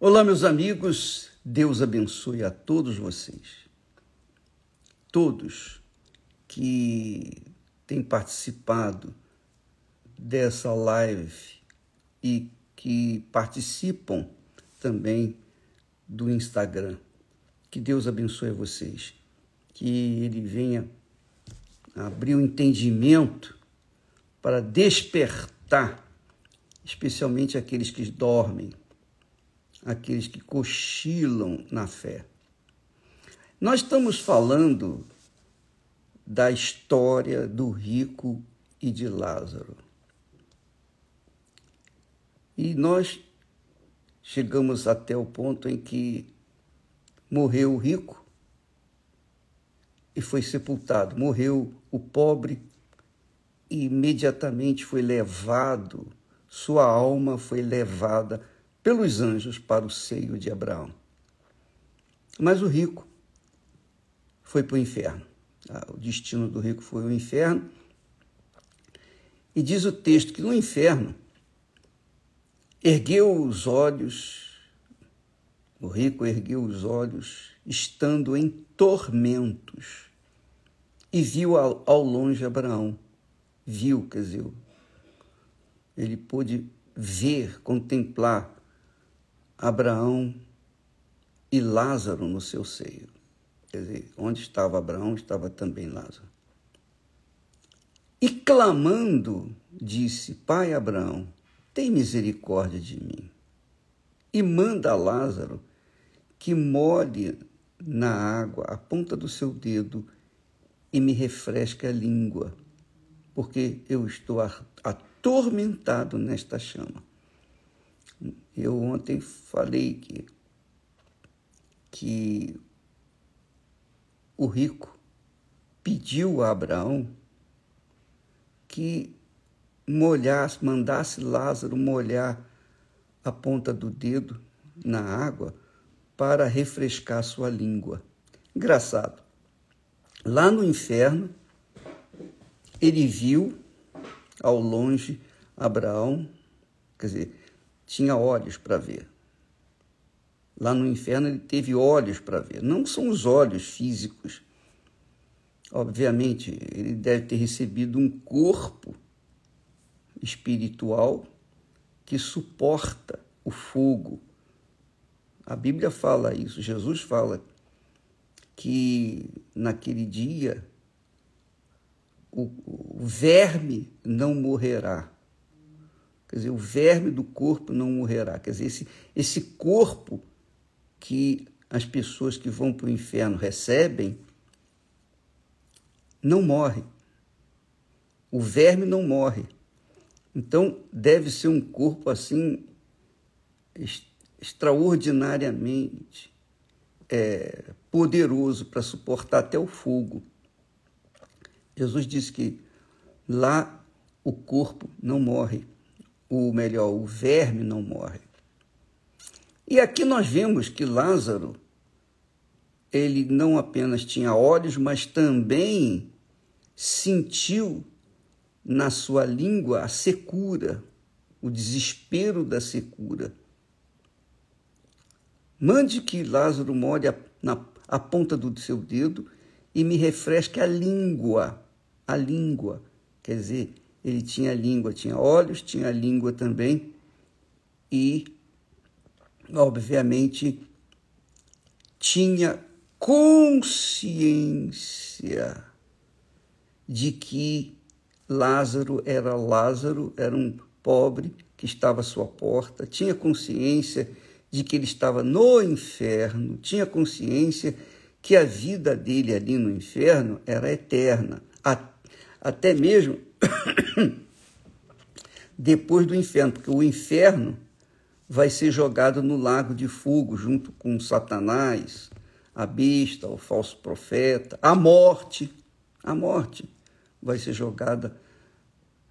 Olá, meus amigos, Deus abençoe a todos vocês. Todos que têm participado dessa live e que participam também do Instagram. Que Deus abençoe vocês. Que Ele venha abrir o um entendimento para despertar, especialmente aqueles que dormem aqueles que cochilam na fé. Nós estamos falando da história do rico e de Lázaro. E nós chegamos até o ponto em que morreu o rico e foi sepultado. Morreu o pobre e imediatamente foi levado, sua alma foi levada pelos anjos para o seio de Abraão. Mas o rico foi para o inferno. Ah, o destino do rico foi o inferno. E diz o texto que no inferno ergueu os olhos, o rico ergueu os olhos, estando em tormentos, e viu ao, longe Abraão. Viu, quer dizer, ele pôde ver, contemplar Abraão e Lázaro no seu seio. Quer dizer, onde estava Abraão, estava também Lázaro. E clamando, disse: Pai Abraão, tem misericórdia de mim. E manda Lázaro que molhe na água a ponta do seu dedo e me refresque a língua, porque eu estou atormentado nesta chama. Eu ontem falei que, que o rico pediu a Abraão que molhasse, mandasse Lázaro molhar a ponta do dedo na água para refrescar sua língua. Engraçado. Lá no inferno, ele viu ao longe Abraão, quer dizer, tinha olhos para ver. Lá no inferno ele teve olhos para ver. Não são os olhos físicos. Obviamente, ele deve ter recebido um corpo espiritual que suporta o fogo. A Bíblia fala isso, Jesus fala que naquele dia o, o verme não morrerá. Quer dizer, o verme do corpo não morrerá. Quer dizer, esse, esse corpo que as pessoas que vão para o inferno recebem não morre. O verme não morre. Então, deve ser um corpo assim extraordinariamente é, poderoso para suportar até o fogo. Jesus disse que lá o corpo não morre o melhor, o verme não morre. E aqui nós vemos que Lázaro, ele não apenas tinha olhos, mas também sentiu na sua língua a secura, o desespero da secura. Mande que Lázaro molhe na a ponta do seu dedo e me refresque a língua. A língua. Quer dizer, ele tinha língua, tinha olhos, tinha língua também, e, obviamente, tinha consciência de que Lázaro era Lázaro, era um pobre que estava à sua porta, tinha consciência de que ele estava no inferno, tinha consciência que a vida dele ali no inferno era eterna, até mesmo depois do inferno, porque o inferno vai ser jogado no lago de fogo junto com Satanás, a besta, o falso profeta, a morte. A morte vai ser jogada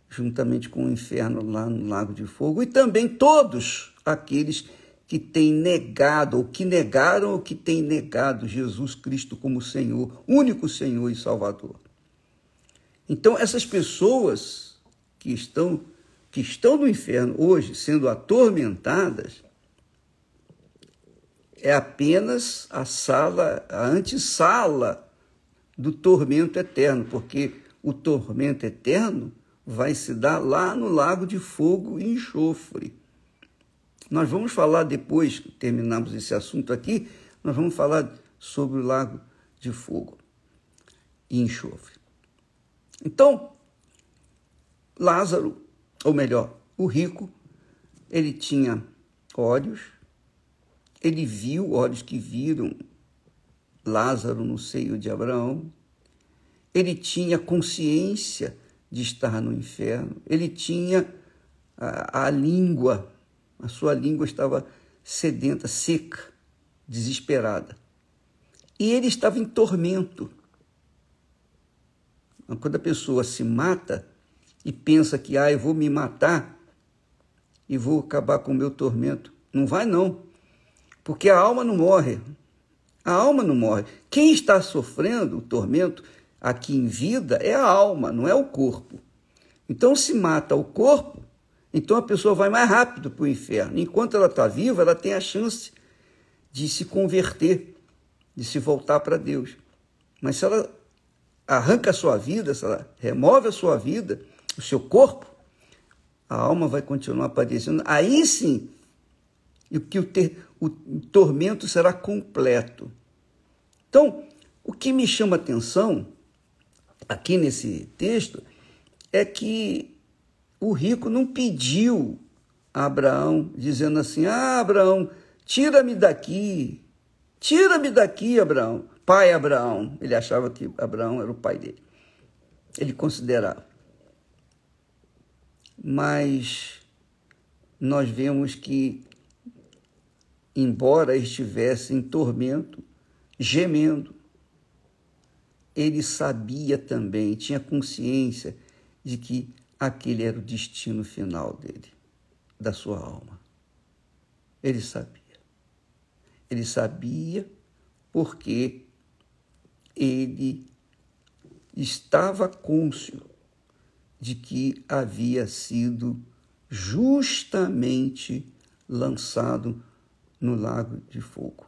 juntamente com o inferno lá no lago de fogo e também todos aqueles que têm negado, ou que negaram, ou que têm negado Jesus Cristo como Senhor, único Senhor e Salvador. Então, essas pessoas que estão, que estão no inferno hoje, sendo atormentadas, é apenas a sala, a antessala do tormento eterno, porque o tormento eterno vai se dar lá no lago de fogo e enxofre. Nós vamos falar depois que terminarmos esse assunto aqui, nós vamos falar sobre o lago de fogo e enxofre. Então, Lázaro, ou melhor, o rico, ele tinha olhos, ele viu olhos que viram Lázaro no seio de Abraão, ele tinha consciência de estar no inferno, ele tinha a, a língua, a sua língua estava sedenta, seca, desesperada. E ele estava em tormento. Quando a pessoa se mata e pensa que, ah, eu vou me matar e vou acabar com o meu tormento, não vai não, porque a alma não morre. A alma não morre. Quem está sofrendo o tormento aqui em vida é a alma, não é o corpo. Então, se mata o corpo, então a pessoa vai mais rápido para o inferno. Enquanto ela está viva, ela tem a chance de se converter, de se voltar para Deus. Mas se ela arranca a sua vida, se ela remove a sua vida, o seu corpo, a alma vai continuar aparecendo. Aí sim, e que o, ter, o tormento será completo. Então, o que me chama atenção aqui nesse texto é que o rico não pediu a Abraão, dizendo assim: Ah, Abraão, tira-me daqui, tira-me daqui, Abraão. Pai Abraão. Ele achava que Abraão era o pai dele. Ele considerava. Mas nós vemos que embora estivesse em tormento, gemendo, ele sabia também, tinha consciência de que aquele era o destino final dele, da sua alma. Ele sabia. Ele sabia porque ele estava cônscio de que havia sido justamente lançado no lago de fogo,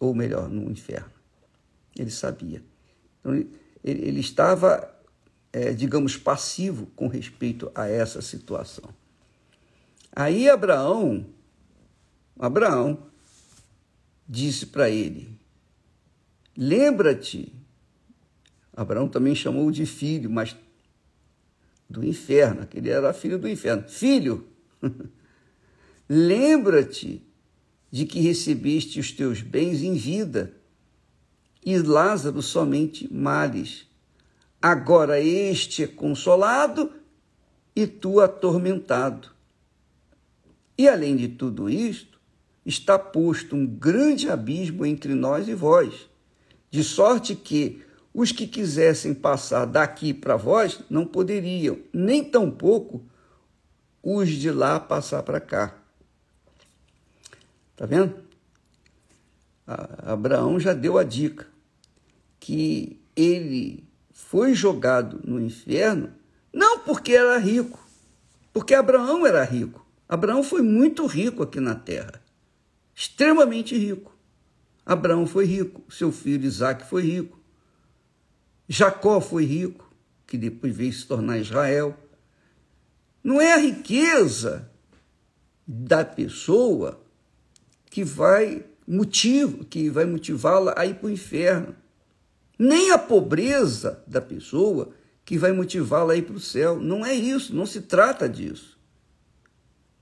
ou melhor, no inferno. Ele sabia. Então, ele, ele estava, é, digamos, passivo com respeito a essa situação. Aí Abraão, Abraão disse para ele: Lembra-te. Abraão também chamou de filho, mas do inferno, aquele era filho do inferno. Filho, lembra-te de que recebeste os teus bens em vida, e Lázaro somente males. Agora este é consolado e tu atormentado. E além de tudo isto, está posto um grande abismo entre nós e vós, de sorte que os que quisessem passar daqui para vós não poderiam, nem tampouco os de lá passar para cá. Tá vendo? Abraão já deu a dica que ele foi jogado no inferno não porque era rico, porque Abraão era rico. Abraão foi muito rico aqui na terra, extremamente rico. Abraão foi rico, seu filho Isaac foi rico, Jacó foi rico, que depois veio se tornar Israel. Não é a riqueza da pessoa que vai motivo, que vai motivá-la a ir para o inferno. Nem a pobreza da pessoa que vai motivá-la a ir para o céu. Não é isso, não se trata disso.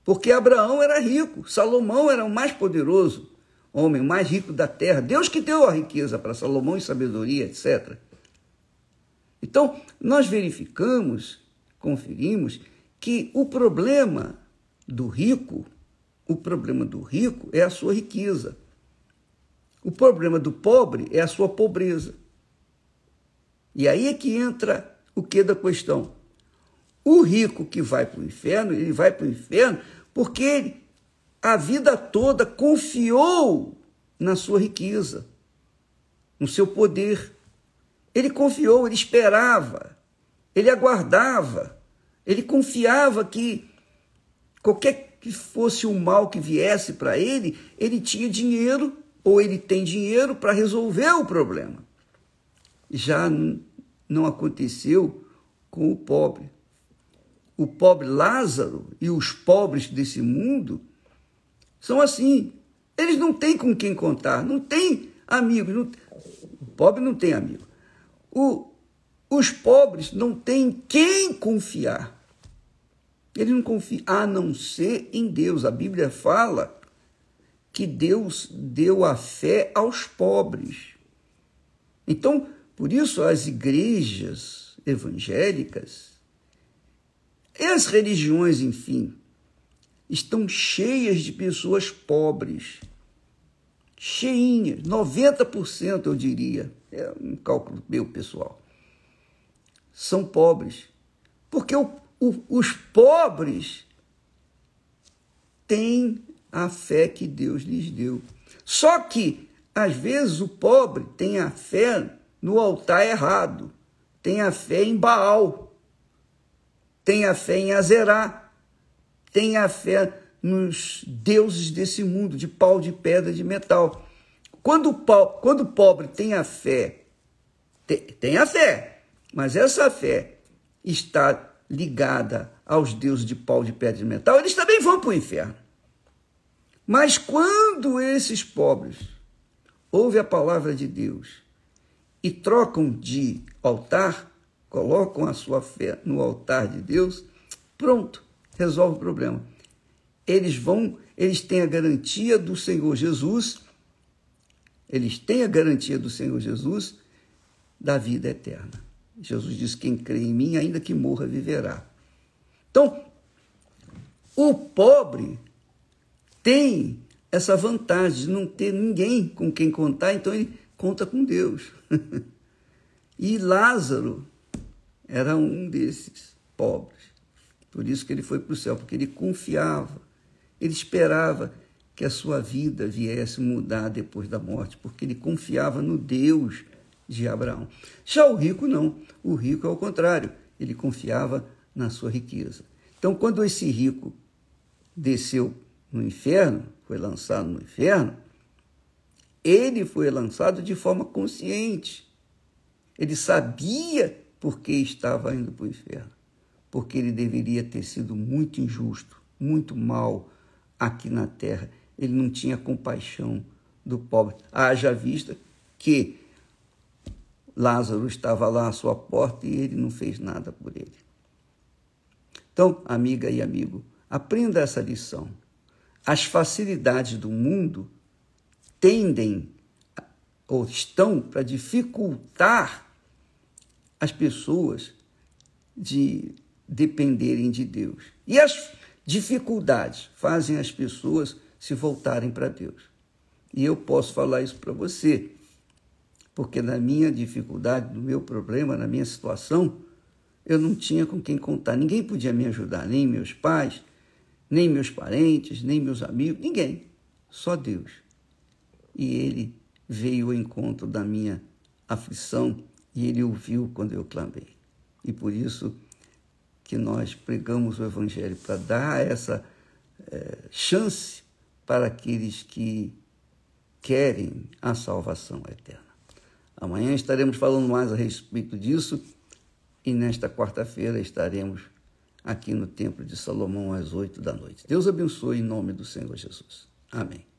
Porque Abraão era rico, Salomão era o mais poderoso homem, o mais rico da terra. Deus que deu a riqueza para Salomão e sabedoria, etc. Então, nós verificamos, conferimos, que o problema do rico o problema do rico é a sua riqueza. O problema do pobre é a sua pobreza. E aí é que entra o que da questão. O rico que vai para o inferno, ele vai para o inferno porque ele, a vida toda confiou na sua riqueza, no seu poder. Ele confiou, ele esperava, ele aguardava, ele confiava que qualquer que fosse o mal que viesse para ele, ele tinha dinheiro ou ele tem dinheiro para resolver o problema. Já não aconteceu com o pobre. O pobre Lázaro e os pobres desse mundo são assim. Eles não têm com quem contar, não têm amigos. Não... O pobre não tem amigo. O... Os pobres não têm quem confiar. Ele não confia a não ser em Deus. A Bíblia fala que Deus deu a fé aos pobres. Então, por isso as igrejas evangélicas as religiões, enfim, estão cheias de pessoas pobres. Cheinhas, 90% eu diria, é um cálculo meu pessoal, são pobres. Porque o, o, os pobres têm a fé que Deus lhes deu. Só que, às vezes, o pobre tem a fé no altar errado, tem a fé em Baal, tem a fé em Azerá, tem a fé nos deuses desse mundo, de pau, de pedra, de metal. Quando quando o pobre tem a fé, tem, tem a fé, mas essa fé está ligada aos deuses de pau, de pedra, de metal, eles também vão para o inferno. Mas quando esses pobres ouvem a palavra de Deus e trocam de altar, colocam a sua fé no altar de Deus, pronto, resolve o problema. Eles vão, eles têm a garantia do Senhor Jesus, eles têm a garantia do Senhor Jesus da vida eterna. Jesus diz: quem crê em mim, ainda que morra, viverá. Então, o pobre tem essa vantagem de não ter ninguém com quem contar, então ele conta com Deus. e Lázaro era um desses pobres. Por isso que ele foi para o céu, porque ele confiava, ele esperava que a sua vida viesse mudar depois da morte, porque ele confiava no Deus de Abraão. Já o rico não, o rico é o contrário, ele confiava na sua riqueza. Então, quando esse rico desceu no inferno, foi lançado no inferno, ele foi lançado de forma consciente. Ele sabia por que estava indo para o inferno. Porque ele deveria ter sido muito injusto, muito mal aqui na terra. Ele não tinha compaixão do pobre. Haja vista que Lázaro estava lá à sua porta e ele não fez nada por ele. Então, amiga e amigo, aprenda essa lição. As facilidades do mundo tendem ou estão para dificultar as pessoas de dependerem de Deus. E as dificuldades fazem as pessoas se voltarem para Deus. E eu posso falar isso para você, porque na minha dificuldade, no meu problema, na minha situação, eu não tinha com quem contar. Ninguém podia me ajudar, nem meus pais, nem meus parentes, nem meus amigos, ninguém. Só Deus e ele veio ao encontro da minha aflição e ele ouviu quando eu clamei. E por isso que nós pregamos o Evangelho para dar essa é, chance para aqueles que querem a salvação eterna. Amanhã estaremos falando mais a respeito disso e nesta quarta-feira estaremos aqui no Templo de Salomão às oito da noite. Deus abençoe em nome do Senhor Jesus. Amém.